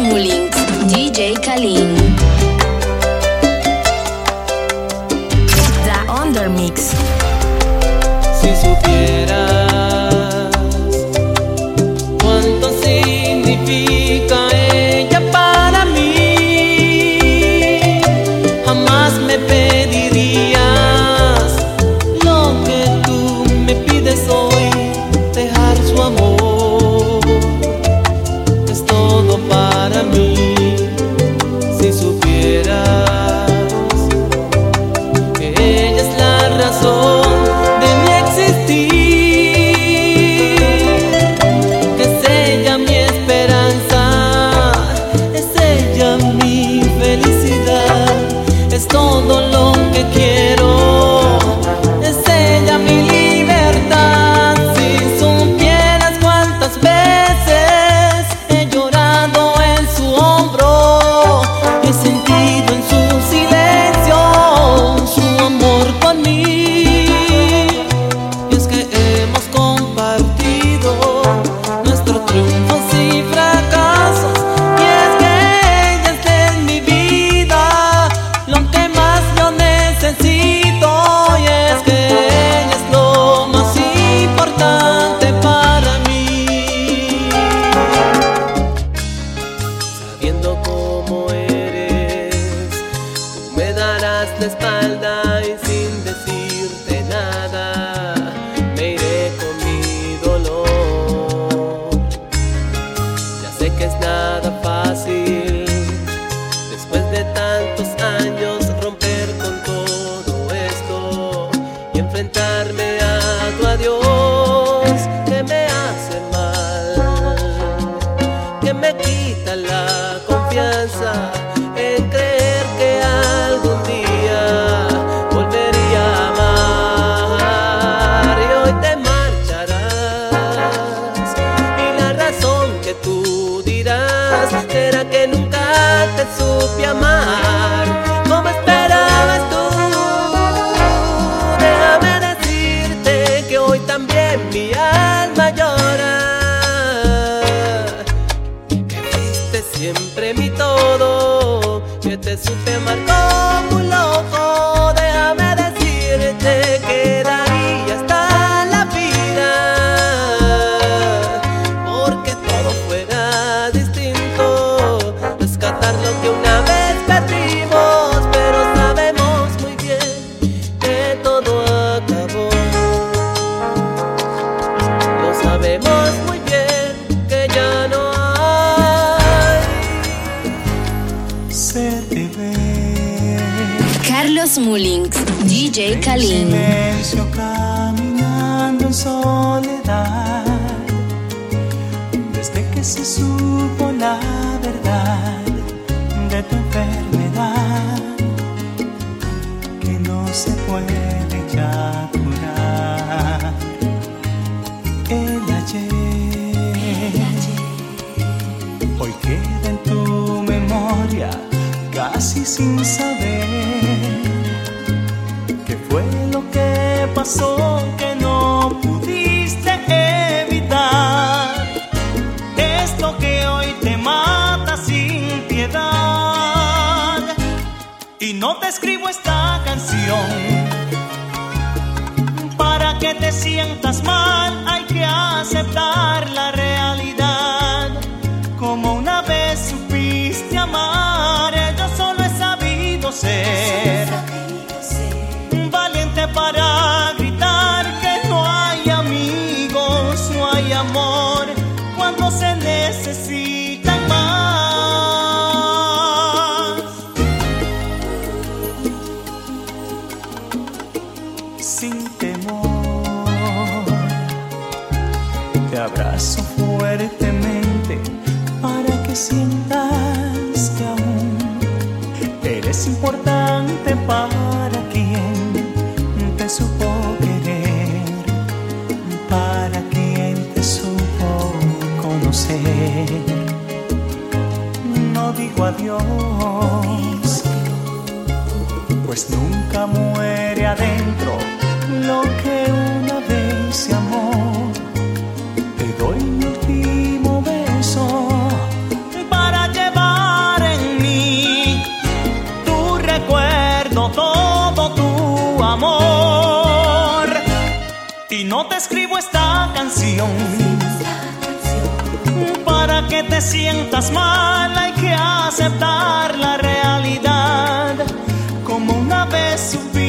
Mullins, DJ Kalin. The Undermix. Si supiera DJ Kalin. Silencio caminando en soledad. Desde que se supo la verdad de tu enfermedad, que no se puede ya curar. El ayer, El ayer. hoy queda en tu memoria, casi sin saber pasó que no pudiste evitar. Esto que hoy te mata sin piedad. Y no te escribo esta canción. Para que te sientas mal hay que aceptar la realidad. Como una vez supiste amar, yo solo he sabido ser. adiós, pues nunca muere adentro lo que una vez se amó. Te doy mi último beso para llevar en mí tu recuerdo, todo tu amor. Y no te escribo esta canción para que te sientas mala aceptar la realidad como una vez supimos.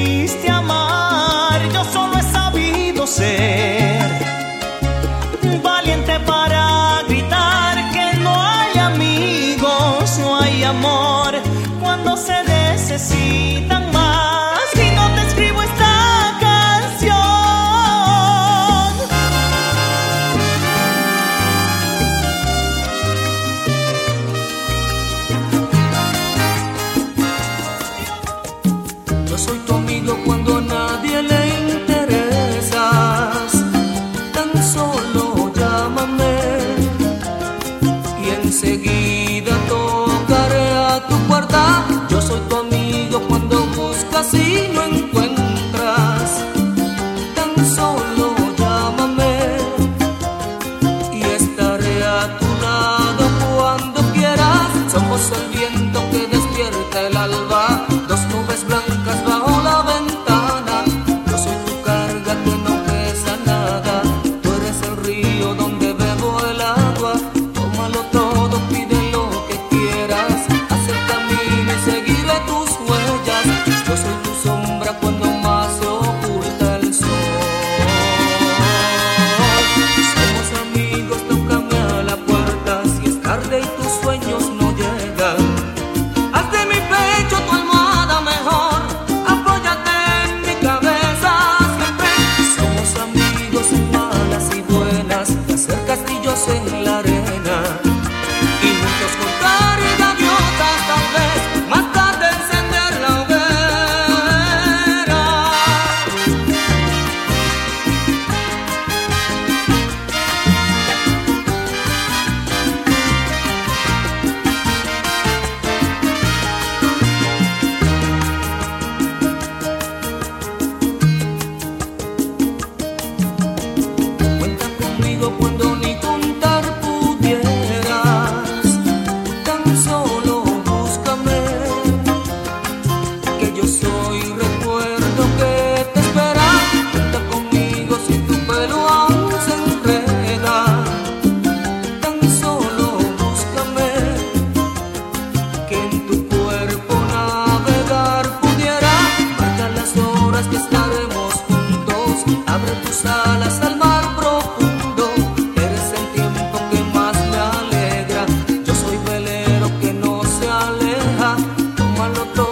cuando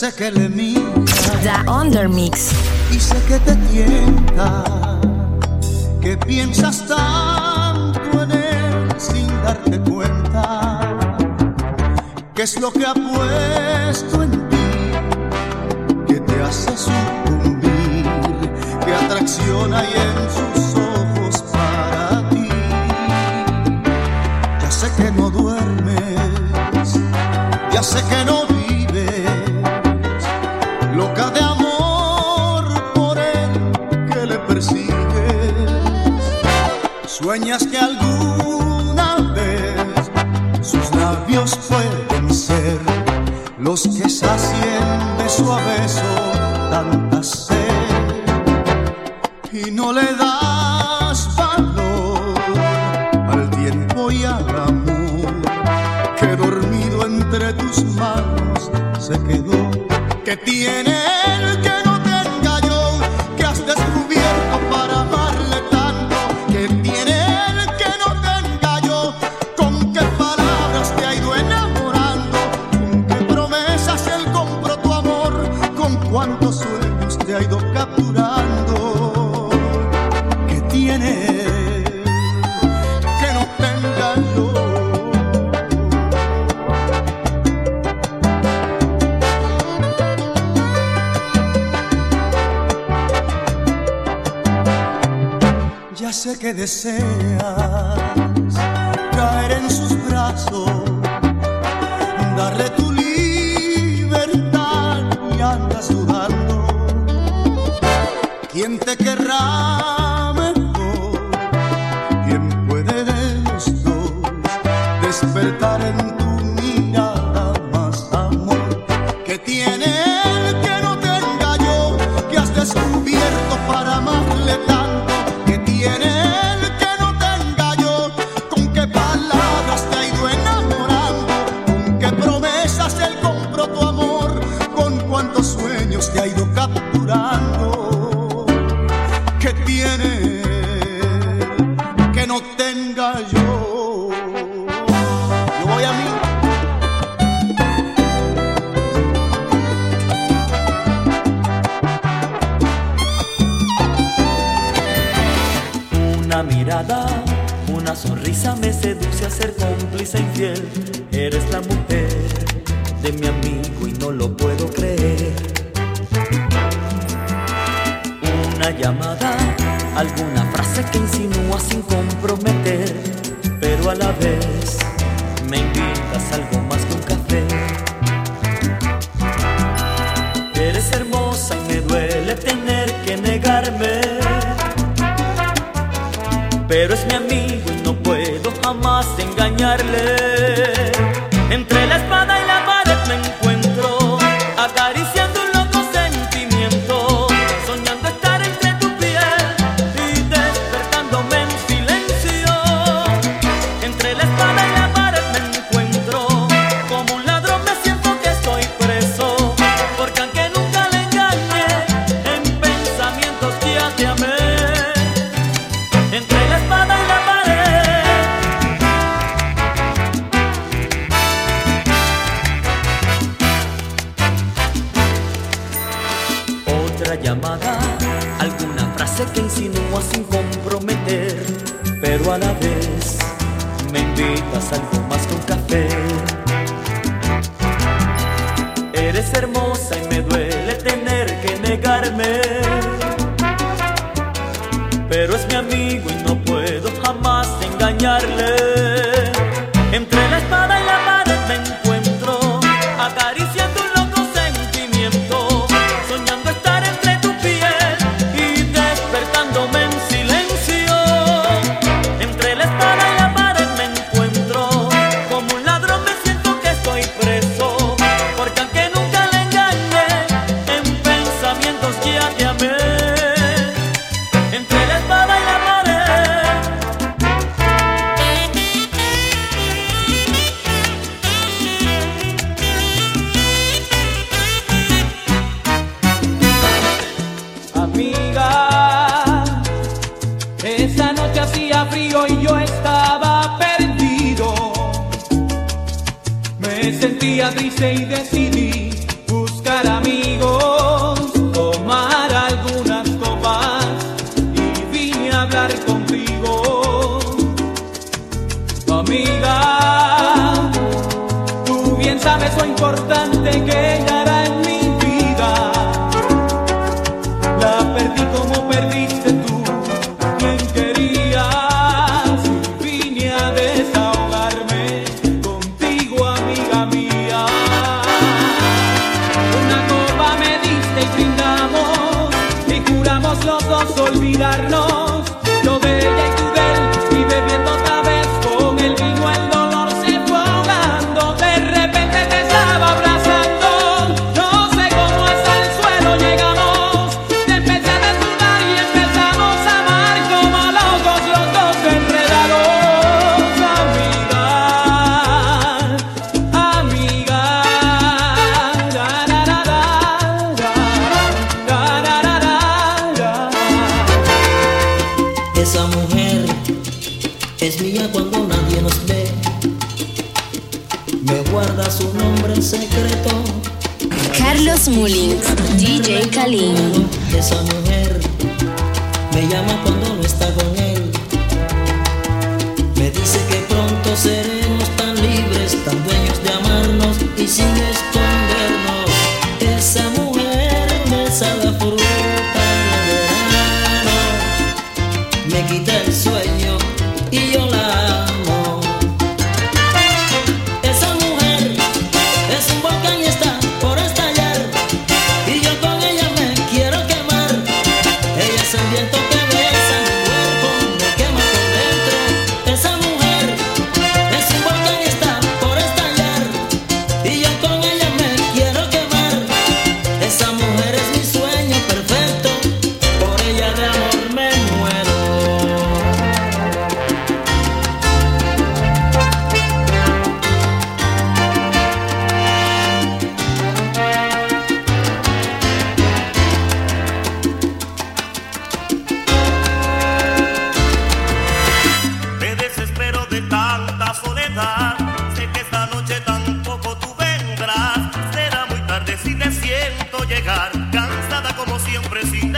sé que le miras. The Undermix. Y sé que te tienta, que piensas tanto en él sin darte cuenta. ¿Qué es lo que ha puesto puede mi ser, los que sacien beso a beso tanta sed. Y no le das valor al tiempo y al amor que dormido entre tus manos se quedó, que tiene el que no desea. y decidí buscar amigos, tomar algunas copas y vine a hablar contigo. Amiga, tú bien sabes lo importante que ya es mía cuando nadie nos ve. Me guarda su nombre en secreto. Carlos Mullins, DJ Kalin. Esa mujer me llama cuando llegar, cansada como siempre sin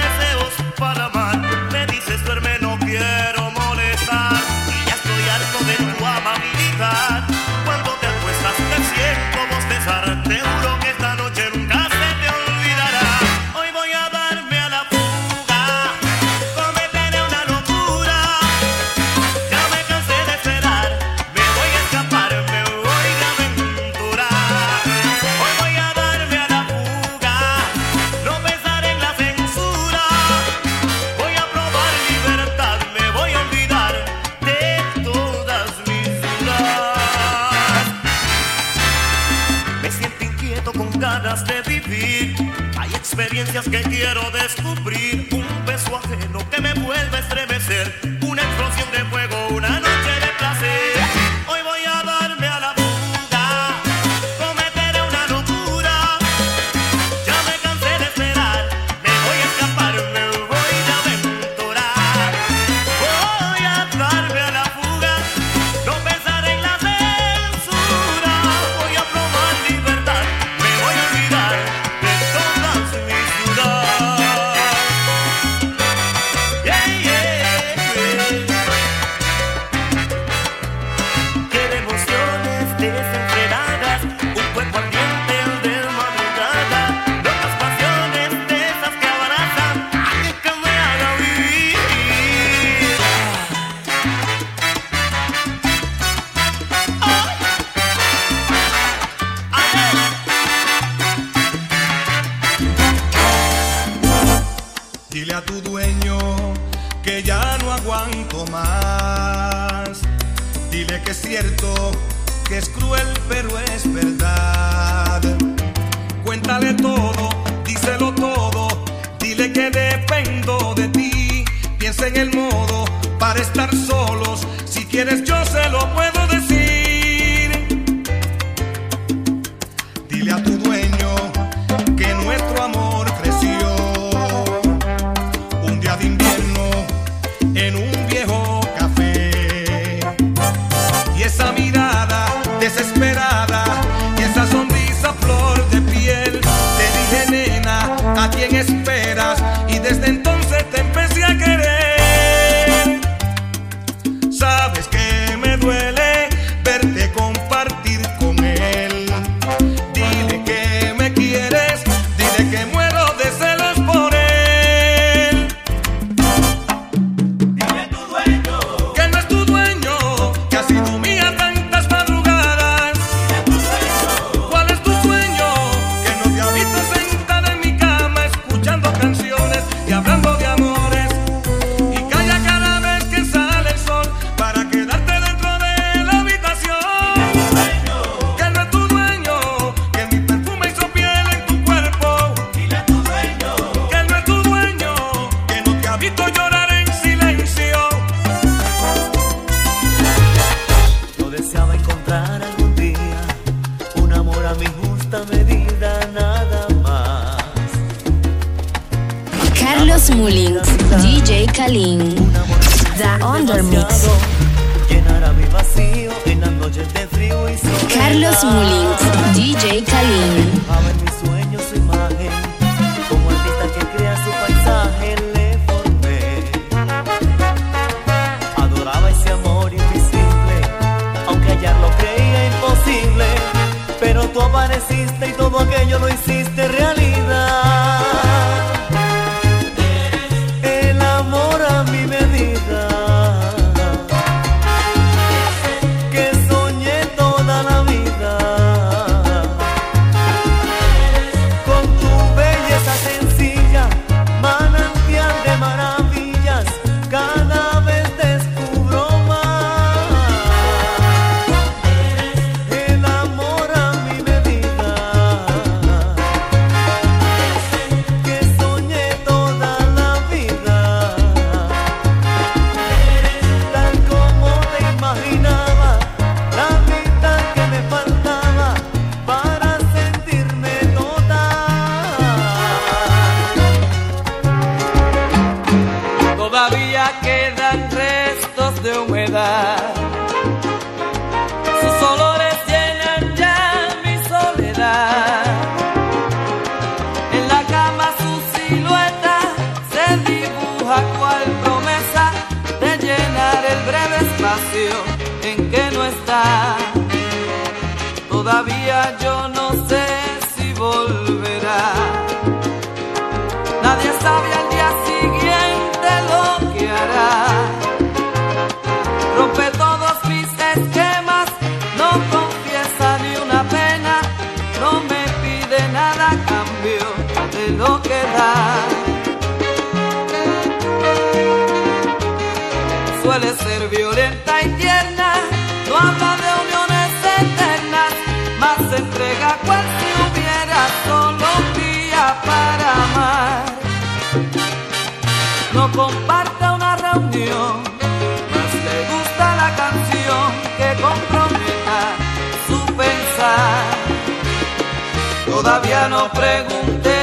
pregunté,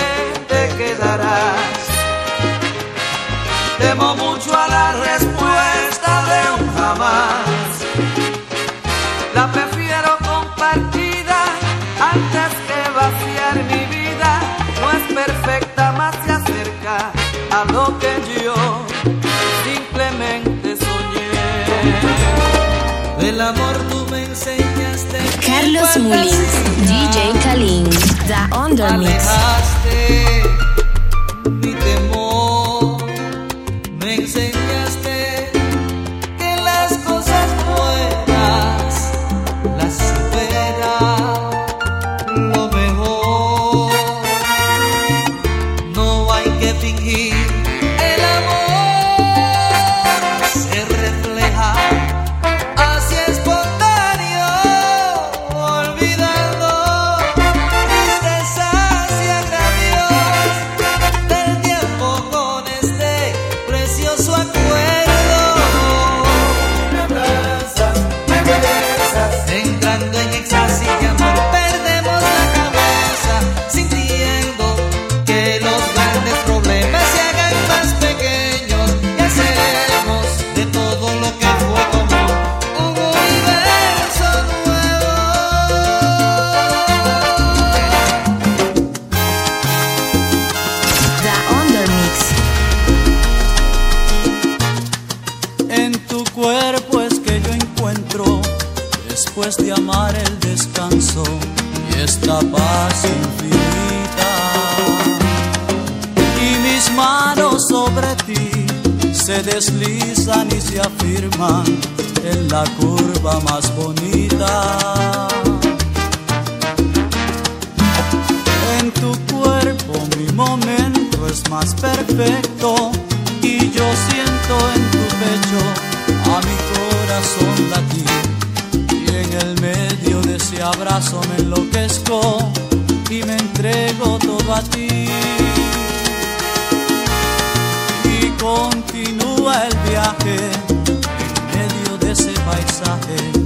te quedarás. Temo mucho a la respuesta de un jamás. La prefiero compartida antes que vaciar mi vida. No es perfecta, más se acerca a lo que yo simplemente soñé. El amor tú me enseñaste. Carlos Mulins, DJ Kalin. Canada on the mix. abrazo me enloquezco y me entrego todo a ti. Y continúa el viaje en medio de ese paisaje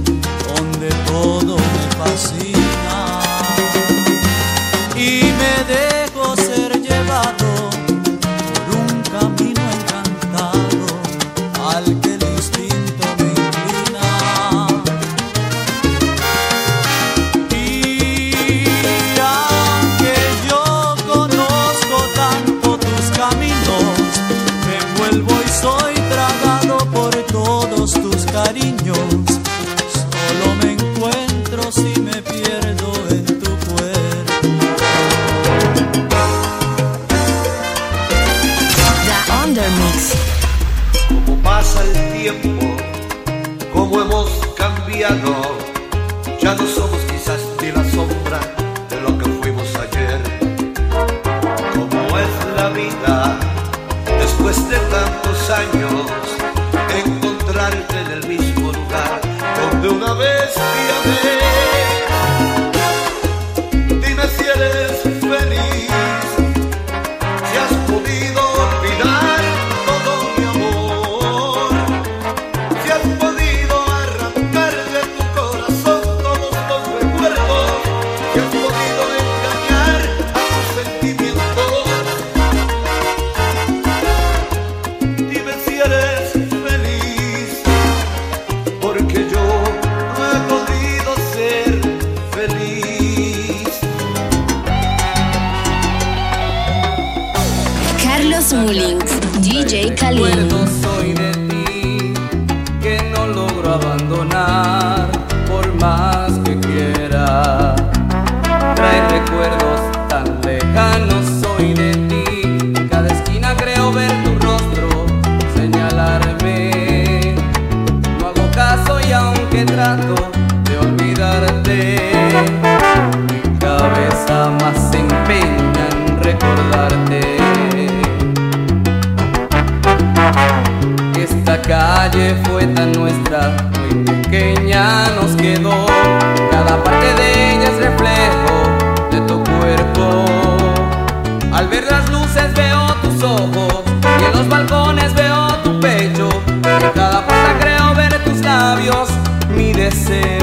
y en los balcones veo tu pecho, en cada puerta creo ver tus labios, mi deseo.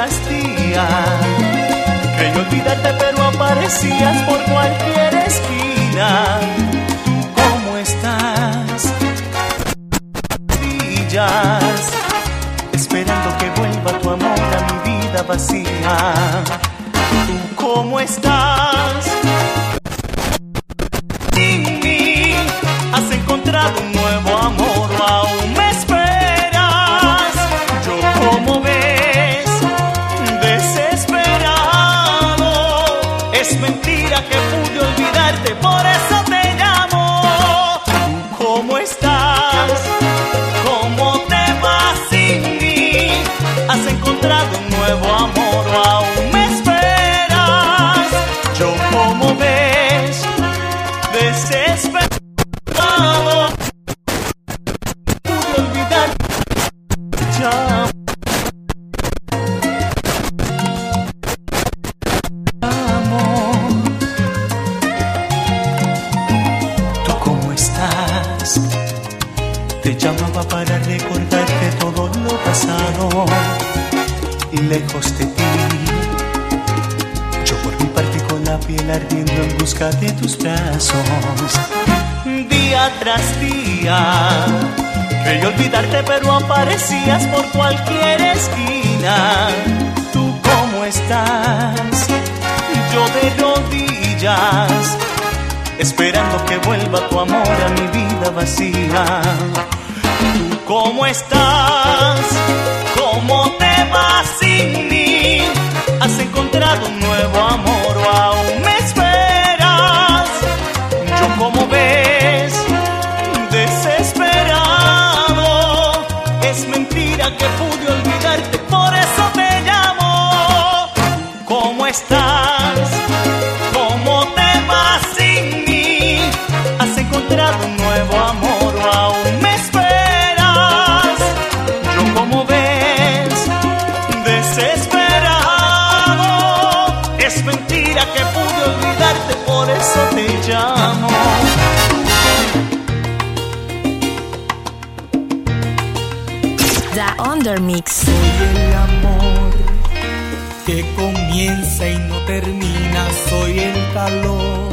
castía. Creí olvidarte, pero aparecías por cualquier esquina. Lejos de ti. Yo por mi parte con la piel ardiendo en busca de tus brazos. Día tras día, quería olvidarte pero aparecías por cualquier esquina. ¿Tú cómo estás? Yo de rodillas esperando que vuelva tu amor a mi vida vacía. ¿Tú cómo estás? ¿Cómo vas sin mí? ¿Has encontrado un nuevo amor o aún me esperas? Yo como ves, desesperado, es mentira que pude olvidarte, por eso te llamo. ¿Cómo estás? ¿Cómo te vas sin mí? ¿Has encontrado un nuevo amor Soy el amor que comienza y no termina. Soy el calor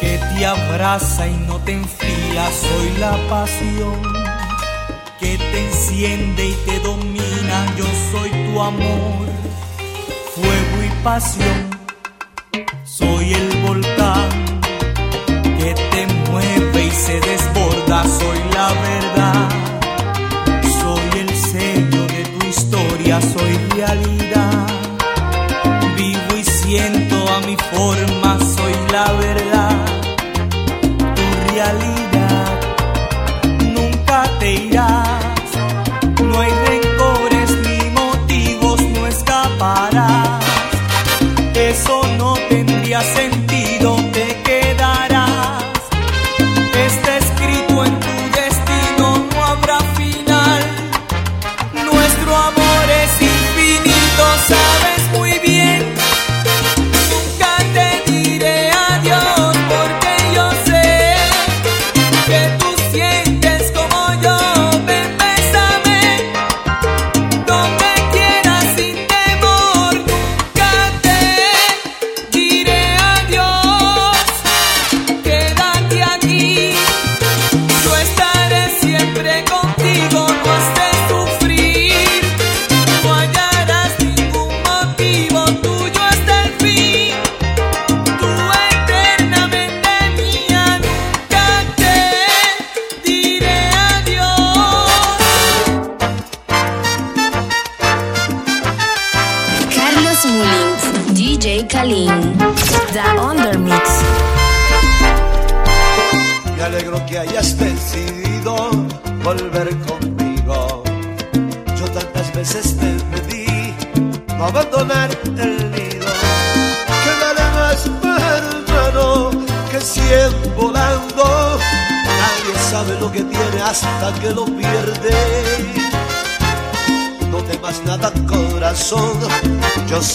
que te abraza y no te enfría. Soy la pasión que te enciende y te domina. Yo soy tu amor, fuego y pasión. Soy el volcán que te mueve y se desborda. Soy la verdad. Historia, soy realidad. Vivo y siento a mi forma, soy la verdad.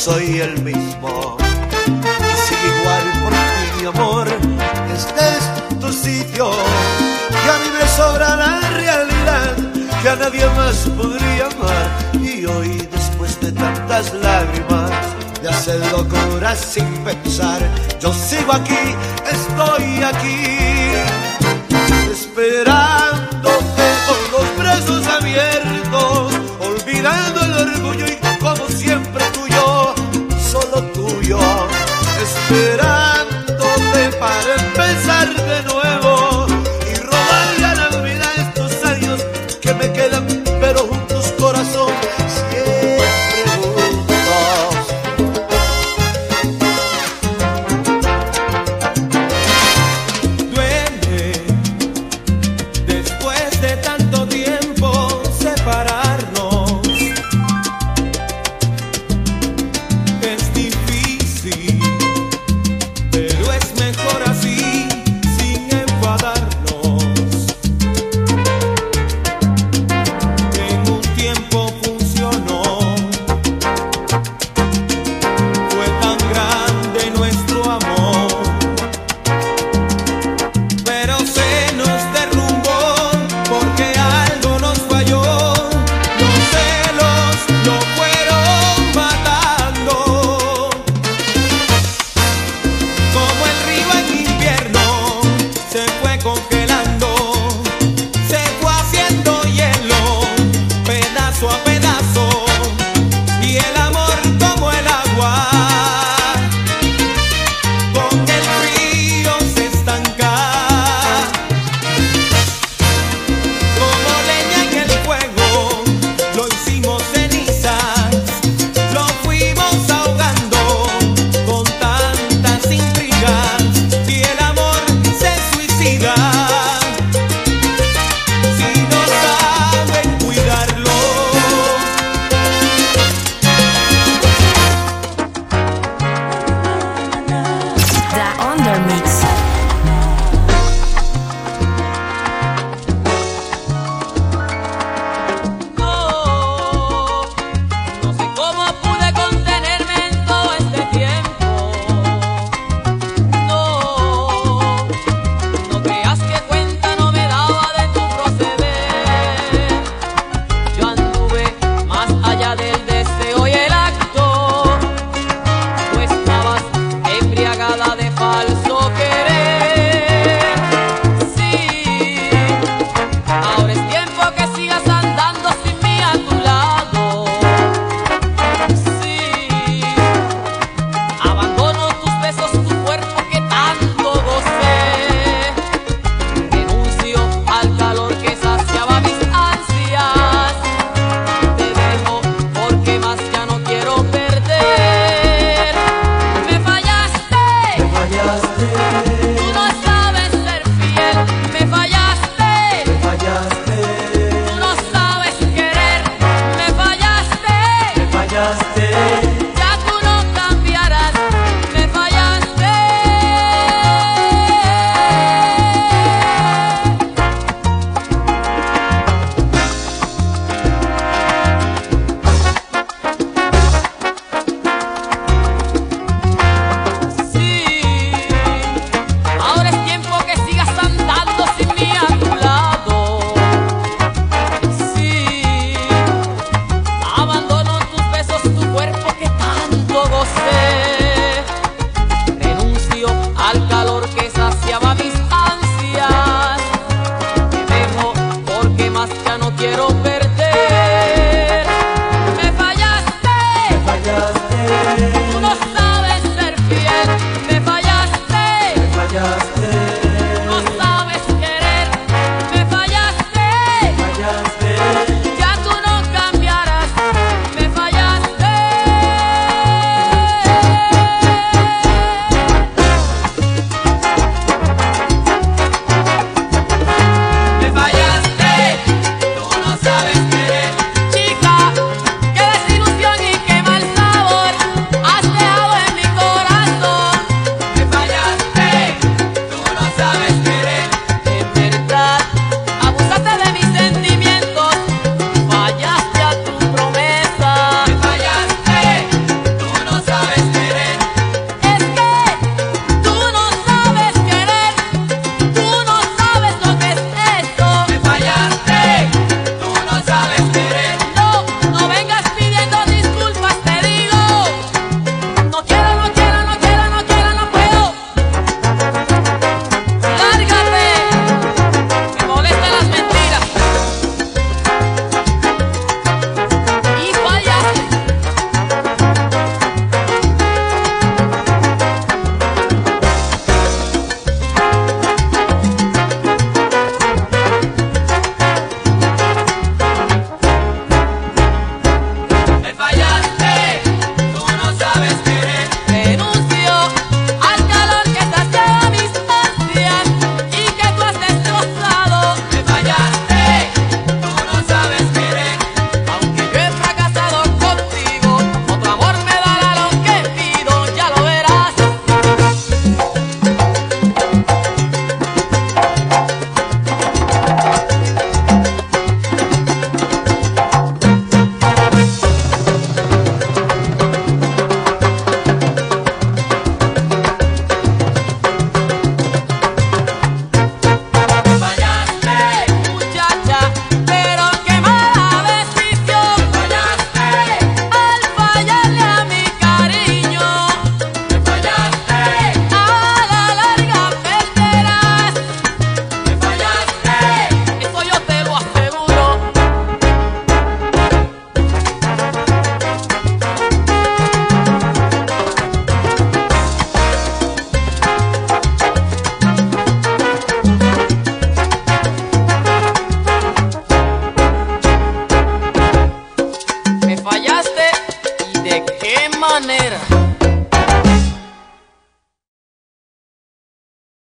Soy el mismo. Y sigue igual por ti mi amor, este es tu sitio. Que a mí me sobra la realidad, que a nadie más podría amar. Y hoy después de tantas lágrimas, de hacer locuras sin pensar, yo sigo aquí, estoy aquí esperándote